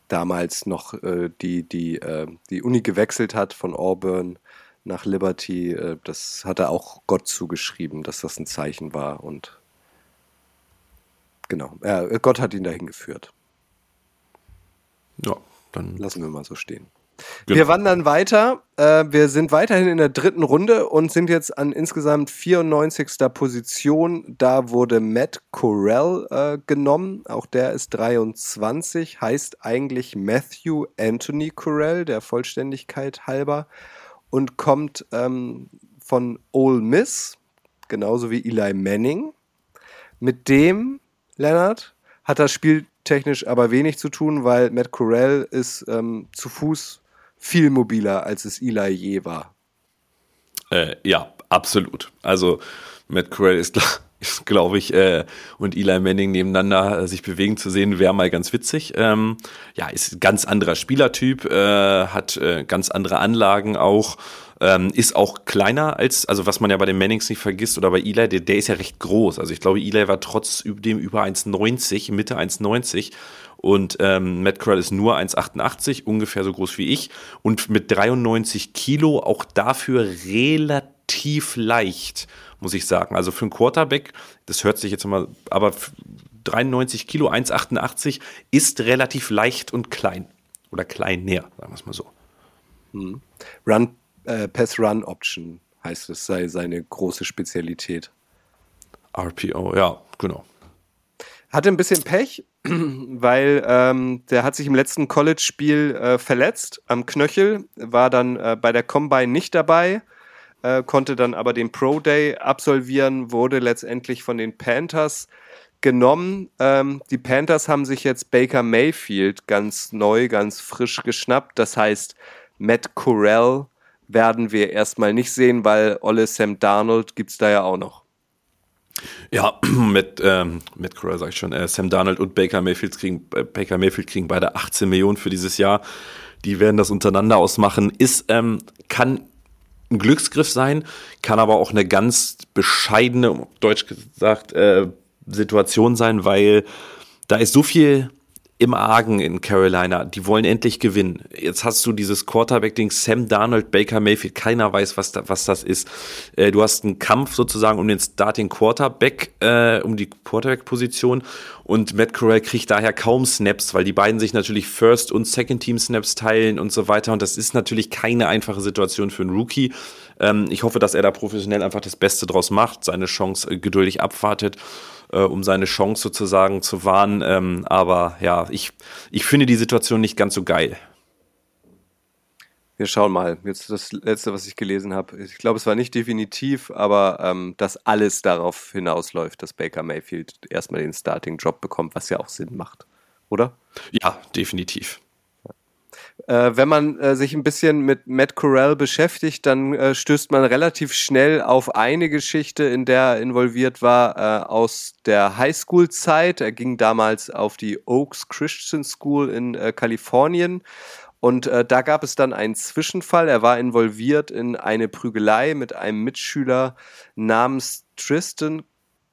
damals noch äh, die, die, äh, die Uni gewechselt hat von Auburn nach Liberty. Äh, das hat er auch Gott zugeschrieben, dass das ein Zeichen war und genau, Gott hat ihn dahin geführt. Ja, dann lassen wir mal so stehen. Genau. Wir wandern weiter. Äh, wir sind weiterhin in der dritten Runde und sind jetzt an insgesamt 94. Position. Da wurde Matt Corell äh, genommen. Auch der ist 23, heißt eigentlich Matthew Anthony Corell, der Vollständigkeit halber, und kommt ähm, von Ole Miss, genauso wie Eli Manning. Mit dem, Leonard, hat das Spiel technisch aber wenig zu tun, weil Matt Corell ist ähm, zu Fuß viel mobiler, als es Eli je war. Äh, ja, absolut. Also Matt Corral ist, glaube ich, äh, und Eli Manning nebeneinander äh, sich bewegen zu sehen, wäre mal ganz witzig. Ähm, ja, ist ein ganz anderer Spielertyp, äh, hat äh, ganz andere Anlagen auch. Ähm, ist auch kleiner als, also was man ja bei den Mannings nicht vergisst oder bei Eli, der, der ist ja recht groß. Also ich glaube, Eli war trotzdem über 1,90, Mitte 1,90 und ähm, Matt Corral ist nur 1,88, ungefähr so groß wie ich. Und mit 93 Kilo auch dafür relativ leicht, muss ich sagen. Also für einen Quarterback, das hört sich jetzt mal, aber 93 Kilo, 1,88 ist relativ leicht und klein. Oder klein näher, sagen wir es mal so. Hm. Run, äh, Pass Run Option heißt es, sei seine große Spezialität. RPO, ja, genau. Hatte ein bisschen Pech, weil ähm, der hat sich im letzten College-Spiel äh, verletzt am Knöchel, war dann äh, bei der Combine nicht dabei. äh, konnte dann aber den Pro Day absolvieren, wurde letztendlich von den Panthers genommen. Ähm, die Panthers haben sich jetzt Baker Mayfield ganz neu, ganz frisch geschnappt. Das heißt, Matt Corral werden wir erstmal nicht sehen, weil Olle Sam Darnold gibt es da ja auch noch. Ja, mit, ähm, mit Corral sag ich schon, äh, Sam Darnold und Baker Mayfield kriegen, äh, Baker Mayfield kriegen beide 18 Millionen für dieses Jahr. Die werden das untereinander ausmachen. Ist, ähm, kann ein Glücksgriff sein, kann aber auch eine ganz bescheidene, deutsch gesagt, äh, Situation sein, weil da ist so viel im Argen in Carolina. Die wollen endlich gewinnen. Jetzt hast du dieses Quarterback-Ding, Sam Darnold, Baker Mayfield. Keiner weiß, was, da, was das ist. Äh, du hast einen Kampf sozusagen um den Starting Quarterback, äh, um die Quarterback-Position. Und Matt Corral kriegt daher kaum Snaps, weil die beiden sich natürlich First- und Second-Team-Snaps teilen und so weiter. Und das ist natürlich keine einfache Situation für einen Rookie. Ähm, ich hoffe, dass er da professionell einfach das Beste draus macht, seine Chance äh, geduldig abwartet äh, um seine Chance sozusagen zu wahren. Ähm, aber ja, ich, ich finde die Situation nicht ganz so geil. Wir schauen mal. Jetzt das letzte, was ich gelesen habe. Ich glaube, es war nicht definitiv, aber ähm, dass alles darauf hinausläuft, dass Baker Mayfield erstmal den Starting-Job bekommt, was ja auch Sinn macht. Oder? Ja, definitiv. Äh, wenn man äh, sich ein bisschen mit Matt Corral beschäftigt, dann äh, stößt man relativ schnell auf eine Geschichte, in der er involviert war, äh, aus der Highschool-Zeit. Er ging damals auf die Oaks Christian School in äh, Kalifornien. Und äh, da gab es dann einen Zwischenfall. Er war involviert in eine Prügelei mit einem Mitschüler namens Tristan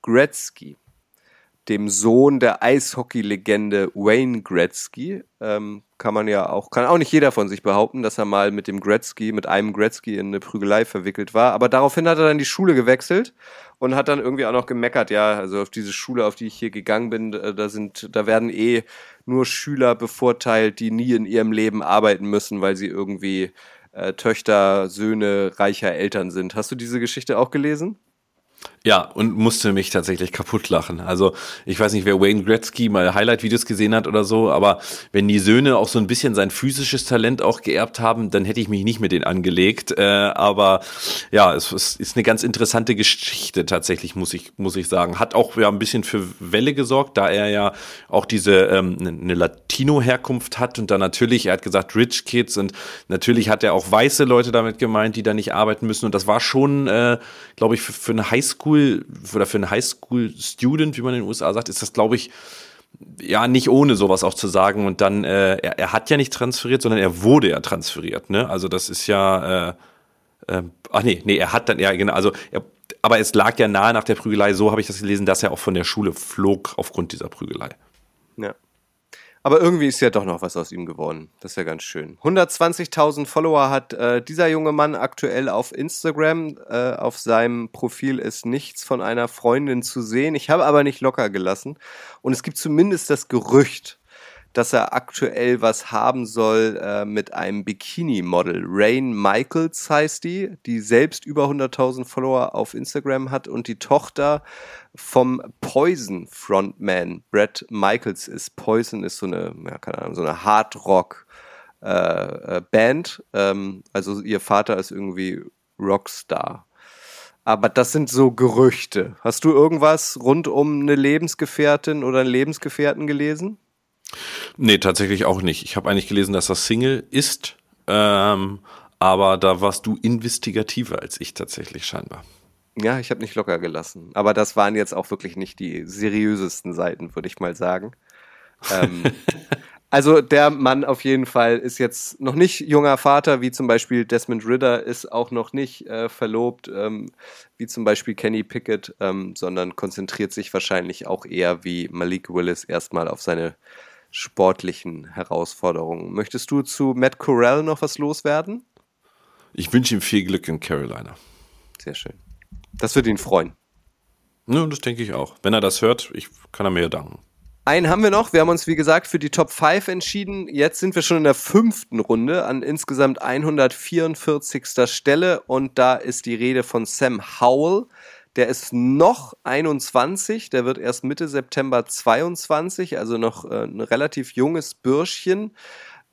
Gretzky dem Sohn der Eishockey-Legende Wayne Gretzky. Ähm, kann man ja auch, kann auch nicht jeder von sich behaupten, dass er mal mit dem Gretzky, mit einem Gretzky in eine Prügelei verwickelt war. Aber daraufhin hat er dann die Schule gewechselt und hat dann irgendwie auch noch gemeckert, ja, also auf diese Schule, auf die ich hier gegangen bin, äh, da sind, da werden eh nur Schüler bevorteilt, die nie in ihrem Leben arbeiten müssen, weil sie irgendwie äh, Töchter, Söhne reicher Eltern sind. Hast du diese Geschichte auch gelesen? Ja, und musste mich tatsächlich kaputt lachen. Also ich weiß nicht, wer Wayne Gretzky mal Highlight-Videos gesehen hat oder so, aber wenn die Söhne auch so ein bisschen sein physisches Talent auch geerbt haben, dann hätte ich mich nicht mit denen angelegt. Äh, aber ja, es, es, ist eine ganz interessante Geschichte tatsächlich, muss ich, muss ich sagen. Hat auch ja ein bisschen für Welle gesorgt, da er ja auch diese ähm, eine Latino-Herkunft hat und dann natürlich, er hat gesagt Rich Kids und natürlich hat er auch weiße Leute damit gemeint, die da nicht arbeiten müssen und das war schon, äh, glaube ich, für, für eine Highschool Highschool oder für einen Highschool-Student, wie man in den USA sagt, ist das, glaube ich, ja, nicht ohne sowas auch zu sagen. Und dann, äh, er, er hat ja nicht transferiert, sondern er wurde ja transferiert, ne? Also das ist ja, äh, äh, ach nee, nee, er hat dann, ja, genau, also er, aber es lag ja nahe nach der Prügelei, so habe ich das gelesen, dass er auch von der Schule flog aufgrund dieser Prügelei. Ja. Aber irgendwie ist ja doch noch was aus ihm geworden. Das ist ja ganz schön. 120.000 Follower hat äh, dieser junge Mann aktuell auf Instagram. Äh, auf seinem Profil ist nichts von einer Freundin zu sehen. Ich habe aber nicht locker gelassen. Und es gibt zumindest das Gerücht, dass er aktuell was haben soll äh, mit einem Bikini-Model. Rain Michaels heißt die, die selbst über 100.000 Follower auf Instagram hat und die Tochter vom Poison Frontman Brett Michaels ist. Poison ist so eine, ja, keine Ahnung, so eine Hard Rock äh, äh. Ähm, also ihr Vater ist irgendwie Rockstar. Aber das sind so Gerüchte. Hast du irgendwas rund um eine Lebensgefährtin oder einen Lebensgefährten gelesen? Nee, tatsächlich auch nicht. Ich habe eigentlich gelesen, dass das Single ist, ähm, aber da warst du investigativer als ich tatsächlich scheinbar. Ja, ich habe nicht locker gelassen. Aber das waren jetzt auch wirklich nicht die seriösesten Seiten, würde ich mal sagen. ähm, also der Mann auf jeden Fall ist jetzt noch nicht junger Vater, wie zum Beispiel Desmond Ritter ist auch noch nicht äh, verlobt, ähm, wie zum Beispiel Kenny Pickett, ähm, sondern konzentriert sich wahrscheinlich auch eher wie Malik Willis erstmal auf seine sportlichen Herausforderungen. Möchtest du zu Matt Corral noch was loswerden? Ich wünsche ihm viel Glück in Carolina. Sehr schön. Das wird ihn freuen. Ja, das denke ich auch. Wenn er das hört, ich kann er mir danken. Einen haben wir noch. Wir haben uns, wie gesagt, für die Top 5 entschieden. Jetzt sind wir schon in der fünften Runde an insgesamt 144. Stelle. Und da ist die Rede von Sam Howell. Der ist noch 21, der wird erst Mitte September 22, also noch äh, ein relativ junges Bürschchen.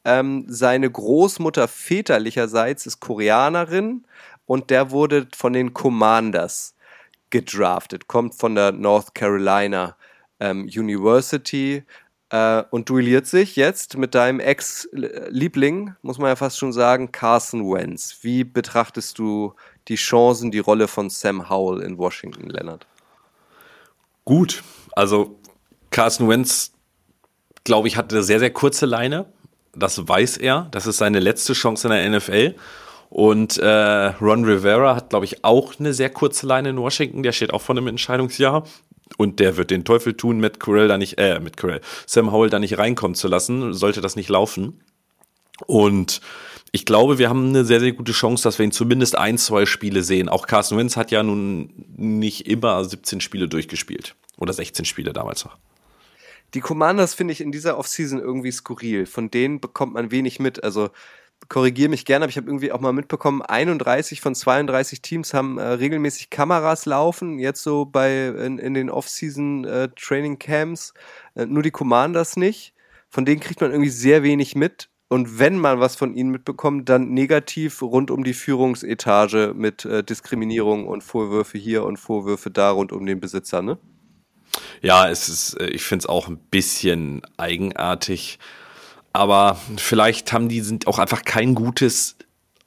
Ähm, seine Großmutter väterlicherseits ist Koreanerin und der wurde von den Commanders gedraftet, kommt von der North Carolina ähm, University äh, und duelliert sich jetzt mit deinem Ex-Liebling, muss man ja fast schon sagen, Carson Wentz. Wie betrachtest du die Chancen, die Rolle von Sam Howell in Washington, Leonard? Gut, also Carson Wentz, glaube ich, hatte eine sehr, sehr kurze Leine. Das weiß er. Das ist seine letzte Chance in der NFL. Und äh, Ron Rivera hat, glaube ich, auch eine sehr kurze Leine in Washington. Der steht auch vor einem Entscheidungsjahr. Und der wird den Teufel tun, mit Corell da nicht, äh, mit Corell, Sam Howell da nicht reinkommen zu lassen, sollte das nicht laufen. Und ich glaube, wir haben eine sehr, sehr gute Chance, dass wir ihn zumindest ein, zwei Spiele sehen. Auch Carson Wentz hat ja nun nicht immer 17 Spiele durchgespielt. Oder 16 Spiele damals noch. Die Commanders finde ich in dieser Offseason irgendwie skurril. Von denen bekommt man wenig mit. Also korrigiere mich gerne, aber ich habe irgendwie auch mal mitbekommen, 31 von 32 Teams haben äh, regelmäßig Kameras laufen, jetzt so bei in, in den Off-Season äh, Training Camps, äh, nur die Commanders nicht. Von denen kriegt man irgendwie sehr wenig mit. Und wenn man was von ihnen mitbekommt, dann negativ rund um die Führungsetage mit äh, Diskriminierung und Vorwürfe hier und Vorwürfe da rund um den Besitzer, ne? Ja, es ist, äh, ich finde es auch ein bisschen eigenartig. Aber vielleicht haben die sind auch einfach kein gutes,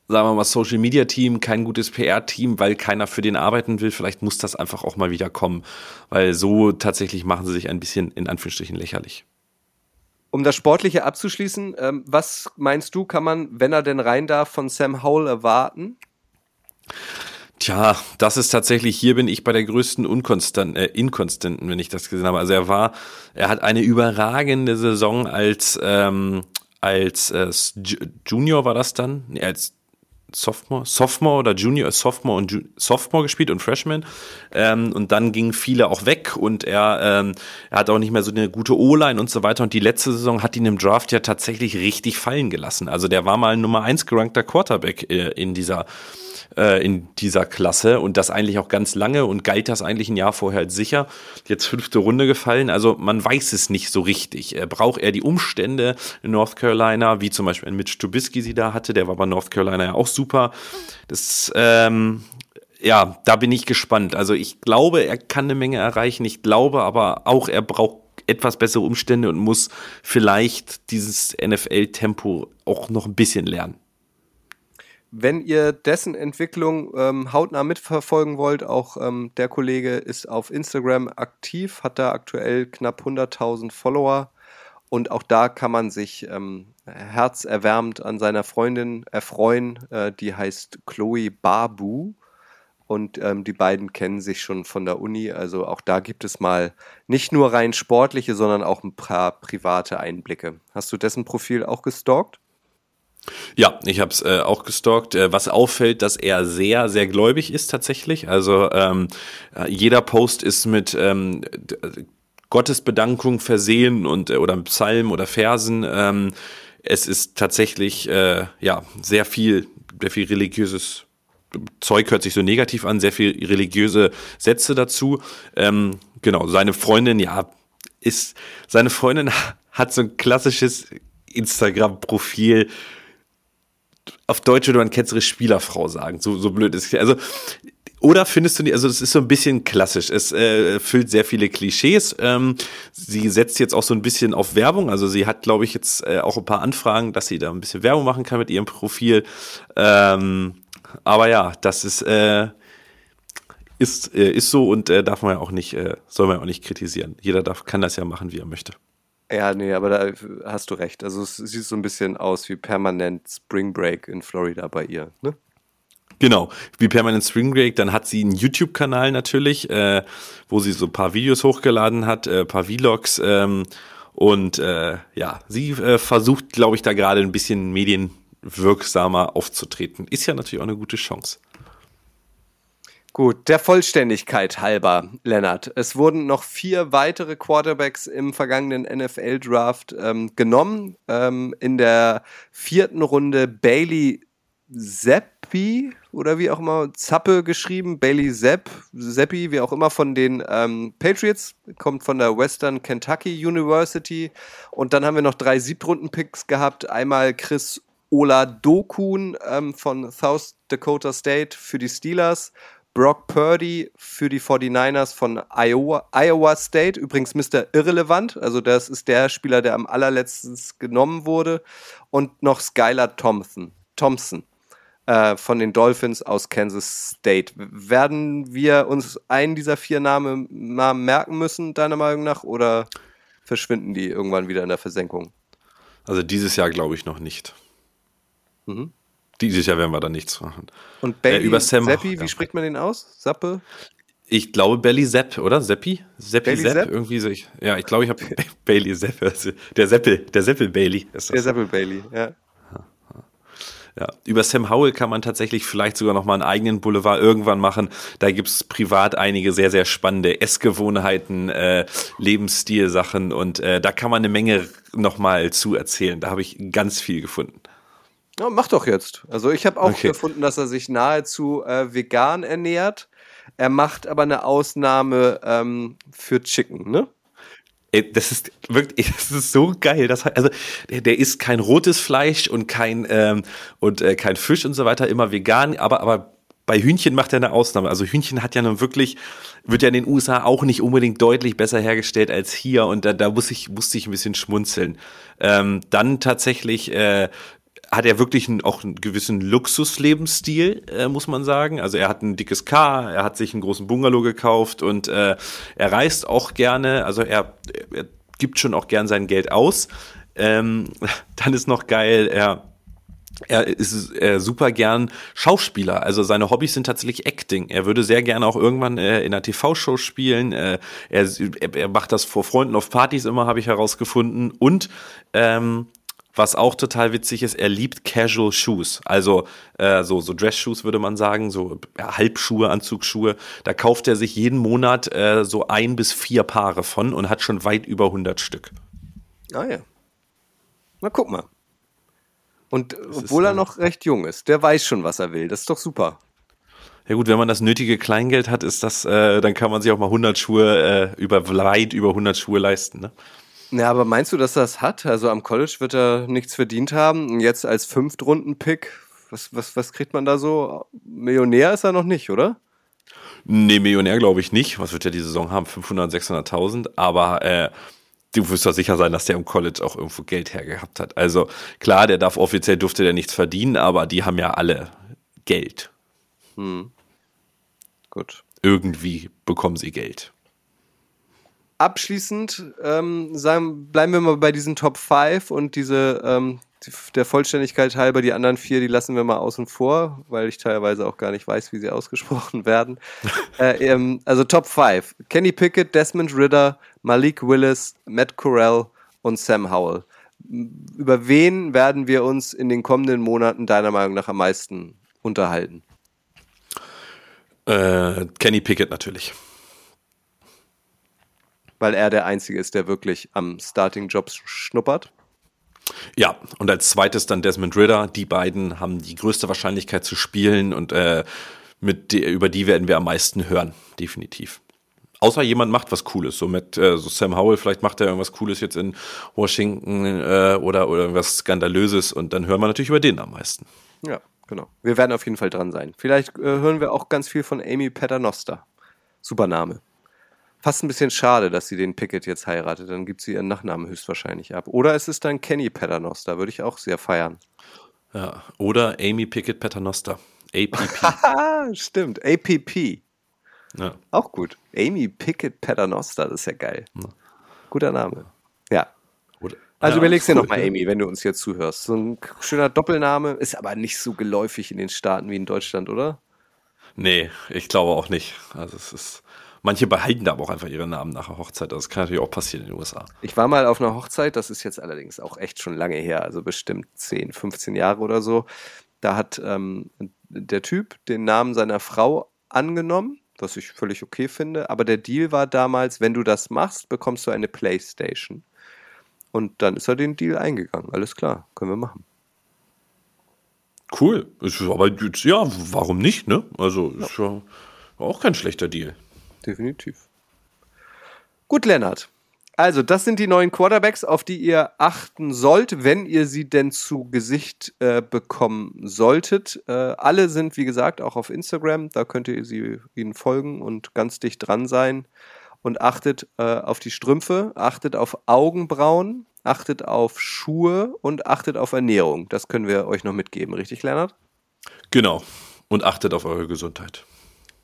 sagen wir mal, Social Media Team, kein gutes PR-Team, weil keiner für den arbeiten will. Vielleicht muss das einfach auch mal wieder kommen, weil so tatsächlich machen sie sich ein bisschen in Anführungsstrichen lächerlich. Um das Sportliche abzuschließen, ähm, was meinst du, kann man, wenn er denn rein darf, von Sam Howell erwarten? Tja, das ist tatsächlich, hier bin ich bei der größten Unkonstant, äh, Inkonstanten, wenn ich das gesehen habe. Also er war, er hat eine überragende Saison als, ähm, als äh, Junior war das dann, nee, als Sophomore, Sophomore oder Junior, Sophomore und Ju Sophomore gespielt und Freshman. Ähm, und dann gingen viele auch weg und er, ähm, er hat auch nicht mehr so eine gute O-Line und so weiter. Und die letzte Saison hat ihn im Draft ja tatsächlich richtig fallen gelassen. Also der war mal ein Nummer eins gerankter Quarterback äh, in dieser äh, in dieser Klasse und das eigentlich auch ganz lange und galt das eigentlich ein Jahr vorher als sicher. Jetzt fünfte Runde gefallen, also man weiß es nicht so richtig. Äh, braucht er die Umstände in North Carolina, wie zum Beispiel ein Mitch Trubisky sie da hatte, der war bei North Carolina ja auch super. Das, ähm, ja, da bin ich gespannt. Also ich glaube, er kann eine Menge erreichen. Ich glaube aber auch, er braucht etwas bessere Umstände und muss vielleicht dieses NFL-Tempo auch noch ein bisschen lernen. Wenn ihr dessen Entwicklung ähm, hautnah mitverfolgen wollt, auch ähm, der Kollege ist auf Instagram aktiv, hat da aktuell knapp 100.000 Follower und auch da kann man sich ähm, herzerwärmend an seiner Freundin erfreuen, äh, die heißt Chloe Babu und ähm, die beiden kennen sich schon von der Uni, also auch da gibt es mal nicht nur rein sportliche, sondern auch ein paar private Einblicke. Hast du dessen Profil auch gestalkt? Ja, ich habe es äh, auch gestalkt. Äh, was auffällt, dass er sehr, sehr gläubig ist tatsächlich. Also ähm, äh, jeder Post ist mit ähm, Gottesbedankung versehen und äh, oder Psalm oder Versen. Ähm, es ist tatsächlich äh, ja sehr viel, sehr viel religiöses Zeug hört sich so negativ an, sehr viel religiöse Sätze dazu. Ähm, genau, seine Freundin, ja, ist seine Freundin hat so ein klassisches Instagram-Profil auf Deutsch würde man ketzerisch Spielerfrau sagen. So, so blöd ist es. Also, oder findest du nicht, also es ist so ein bisschen klassisch. Es äh, füllt sehr viele Klischees. Ähm, sie setzt jetzt auch so ein bisschen auf Werbung. Also sie hat, glaube ich, jetzt äh, auch ein paar Anfragen, dass sie da ein bisschen Werbung machen kann mit ihrem Profil. Ähm, aber ja, das ist, äh, ist, äh, ist so und äh, darf man ja auch nicht, äh, soll man ja auch nicht kritisieren. Jeder darf, kann das ja machen, wie er möchte. Ja, nee, aber da hast du recht. Also es sieht so ein bisschen aus wie permanent Spring Break in Florida bei ihr, ne? Genau, wie permanent Spring Break. Dann hat sie einen YouTube-Kanal natürlich, äh, wo sie so ein paar Videos hochgeladen hat, äh, paar Vlogs. Ähm, und äh, ja, sie äh, versucht, glaube ich, da gerade ein bisschen medienwirksamer aufzutreten. Ist ja natürlich auch eine gute Chance. Gut, der Vollständigkeit halber, Lennart. Es wurden noch vier weitere Quarterbacks im vergangenen NFL-Draft ähm, genommen. Ähm, in der vierten Runde Bailey Zappi oder wie auch immer, Zappe geschrieben, Bailey Zapp, Zappi, wie auch immer, von den ähm, Patriots, kommt von der Western Kentucky University. Und dann haben wir noch drei Siebtrunden-Picks gehabt. Einmal Chris Ola Dokun ähm, von South Dakota State für die Steelers. Brock Purdy für die 49ers von Iowa, Iowa State. Übrigens Mr. Irrelevant. Also das ist der Spieler, der am allerletztens genommen wurde. Und noch Skylar Thompson. Thompson äh, von den Dolphins aus Kansas State. Werden wir uns einen dieser vier Namen, Namen merken müssen, deiner Meinung nach? Oder verschwinden die irgendwann wieder in der Versenkung? Also dieses Jahr glaube ich noch nicht. Mhm. Dieses Jahr werden wir da nichts machen. Und Bailey äh, über Sam, Seppi, ja. wie spricht man den aus? Sappe? Ich glaube Belly Sepp, oder? Seppi? Seppi Sepp? Sepp? Irgendwie so. Ich, ja, ich glaube, ich habe Bailey Sepp. Also der Seppel, der Seppel Bailey. Ist das der Seppel Bailey, ja. Ja, über Sam Howell kann man tatsächlich vielleicht sogar noch mal einen eigenen Boulevard irgendwann machen. Da gibt es privat einige sehr, sehr spannende Essgewohnheiten, äh, Lebensstilsachen und äh, da kann man eine Menge noch mal zu erzählen. Da habe ich ganz viel gefunden. Ja, mach doch jetzt. Also ich habe auch okay. gefunden, dass er sich nahezu äh, vegan ernährt. Er macht aber eine Ausnahme ähm, für Chicken, ne? Das ist wirklich, das ist so geil. Das, also der, der isst kein rotes Fleisch und kein ähm, und äh, kein Fisch und so weiter, immer vegan, aber aber bei Hühnchen macht er eine Ausnahme. Also Hühnchen hat ja nun wirklich, wird ja in den USA auch nicht unbedingt deutlich besser hergestellt als hier und da, da muss ich, musste ich ein bisschen schmunzeln. Ähm, dann tatsächlich äh, hat er wirklich einen, auch einen gewissen Luxuslebensstil, äh, muss man sagen. Also er hat ein dickes Car, er hat sich einen großen Bungalow gekauft und äh, er reist auch gerne. Also er, er gibt schon auch gern sein Geld aus. Ähm, dann ist noch geil, er er ist äh, super gern Schauspieler. Also seine Hobbys sind tatsächlich Acting. Er würde sehr gerne auch irgendwann äh, in einer TV-Show spielen. Äh, er, er macht das vor Freunden auf Partys immer, habe ich herausgefunden. Und ähm, was auch total witzig ist, er liebt Casual Shoes. Also äh, so, so Dress-Shoes würde man sagen, so ja, Halbschuhe, Anzugsschuhe. Da kauft er sich jeden Monat äh, so ein bis vier Paare von und hat schon weit über 100 Stück. Ah ja. Na guck mal. Und das obwohl er noch recht jung ist, der weiß schon, was er will. Das ist doch super. Ja gut, wenn man das nötige Kleingeld hat, ist das, äh, dann kann man sich auch mal 100 Schuhe äh, über weit über 100 Schuhe leisten. Ne? Ja, aber meinst du, dass das hat? Also am College wird er nichts verdient haben. Und jetzt als Fünftrunden-Pick, was, was, was kriegt man da so? Millionär ist er noch nicht, oder? Nee, Millionär glaube ich nicht. Was wird er die Saison haben? 500, 600.000. Aber äh, du wirst doch sicher sein, dass der im College auch irgendwo Geld hergehabt hat. Also klar, der darf offiziell durfte der nichts verdienen, aber die haben ja alle Geld. Hm. Gut. Irgendwie bekommen sie Geld abschließend ähm, sagen, bleiben wir mal bei diesen Top 5 und diese ähm, der Vollständigkeit halber, die anderen vier, die lassen wir mal außen vor, weil ich teilweise auch gar nicht weiß, wie sie ausgesprochen werden. äh, ähm, also Top 5. Kenny Pickett, Desmond Ritter, Malik Willis, Matt Corral und Sam Howell. Über wen werden wir uns in den kommenden Monaten deiner Meinung nach am meisten unterhalten? Äh, Kenny Pickett natürlich weil er der Einzige ist, der wirklich am Starting-Job schnuppert. Ja, und als zweites dann Desmond Ritter. Die beiden haben die größte Wahrscheinlichkeit zu spielen und äh, mit die, über die werden wir am meisten hören, definitiv. Außer jemand macht was Cooles, so mit äh, so Sam Howell, vielleicht macht er irgendwas Cooles jetzt in Washington äh, oder, oder irgendwas Skandalöses und dann hören wir natürlich über den am meisten. Ja, genau. Wir werden auf jeden Fall dran sein. Vielleicht äh, hören wir auch ganz viel von Amy Paternoster. Super Name. Fast ein bisschen schade, dass sie den Pickett jetzt heiratet. Dann gibt sie ihren Nachnamen höchstwahrscheinlich ab. Oder es ist dann Kenny Paternoster. Würde ich auch sehr feiern. Ja, oder Amy Pickett Paternoster. APP. Stimmt, APP. Ja. Auch gut. Amy Pickett Paternoster, das ist ja geil. Ja. Guter Name. Ja. Oder, also ja, überlegst dir cool. nochmal, Amy, wenn du uns hier zuhörst. So ein schöner Doppelname ist aber nicht so geläufig in den Staaten wie in Deutschland, oder? Nee, ich glaube auch nicht. Also es ist Manche behalten da aber auch einfach ihre Namen nach der Hochzeit. Das kann natürlich auch passieren in den USA. Ich war mal auf einer Hochzeit, das ist jetzt allerdings auch echt schon lange her, also bestimmt 10, 15 Jahre oder so. Da hat ähm, der Typ den Namen seiner Frau angenommen, was ich völlig okay finde. Aber der Deal war damals, wenn du das machst, bekommst du eine Playstation. Und dann ist er den Deal eingegangen. Alles klar, können wir machen. Cool. aber ja, warum nicht, ne? Also ist ja auch kein schlechter Deal definitiv. Gut, Lennart. Also, das sind die neuen Quarterbacks, auf die ihr achten sollt, wenn ihr sie denn zu Gesicht äh, bekommen solltet. Äh, alle sind, wie gesagt, auch auf Instagram. Da könnt ihr sie, ihnen folgen und ganz dicht dran sein. Und achtet äh, auf die Strümpfe, achtet auf Augenbrauen, achtet auf Schuhe und achtet auf Ernährung. Das können wir euch noch mitgeben, richtig, Lennart? Genau. Und achtet auf eure Gesundheit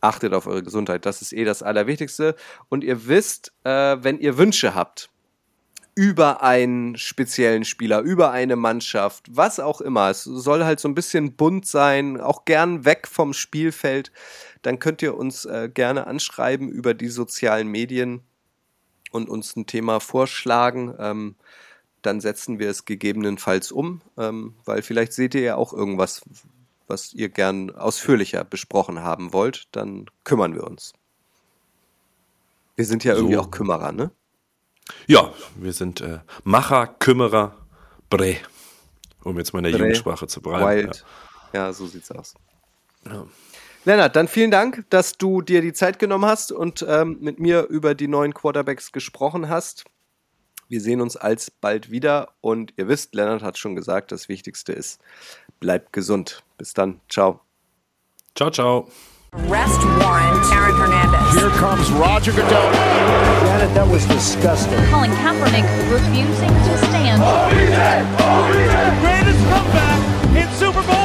achtet auf eure Gesundheit. Das ist eh das Allerwichtigste. Und ihr wisst, äh, wenn ihr Wünsche habt über einen speziellen Spieler, über eine Mannschaft, was auch immer, es soll halt so ein bisschen bunt sein, auch gern weg vom Spielfeld, dann könnt ihr uns äh, gerne anschreiben über die sozialen Medien und uns ein Thema vorschlagen. Ähm, dann setzen wir es gegebenenfalls um, ähm, weil vielleicht seht ihr ja auch irgendwas, was ihr gern ausführlicher besprochen haben wollt, dann kümmern wir uns. Wir sind ja irgendwie auch Kümmerer, ne? Ja, wir sind äh, Macher, Kümmerer, Bre. Um jetzt Bre, Jugendsprache zu bleiben. Wild. Ja. ja, so sieht's aus. Ja. Lennart, dann vielen Dank, dass du dir die Zeit genommen hast und ähm, mit mir über die neuen Quarterbacks gesprochen hast. Wir sehen uns alsbald wieder und ihr wisst, Lennart hat schon gesagt, das Wichtigste ist, bleibt gesund. Bis dann. Ciao. Ciao, ciao. Arrest warrant, Aaron Hernandez. Here comes Roger Goodell. Janet, that was disgusting. Colin Kaepernick refusing to stand. Greatest comeback in Super Bowl history.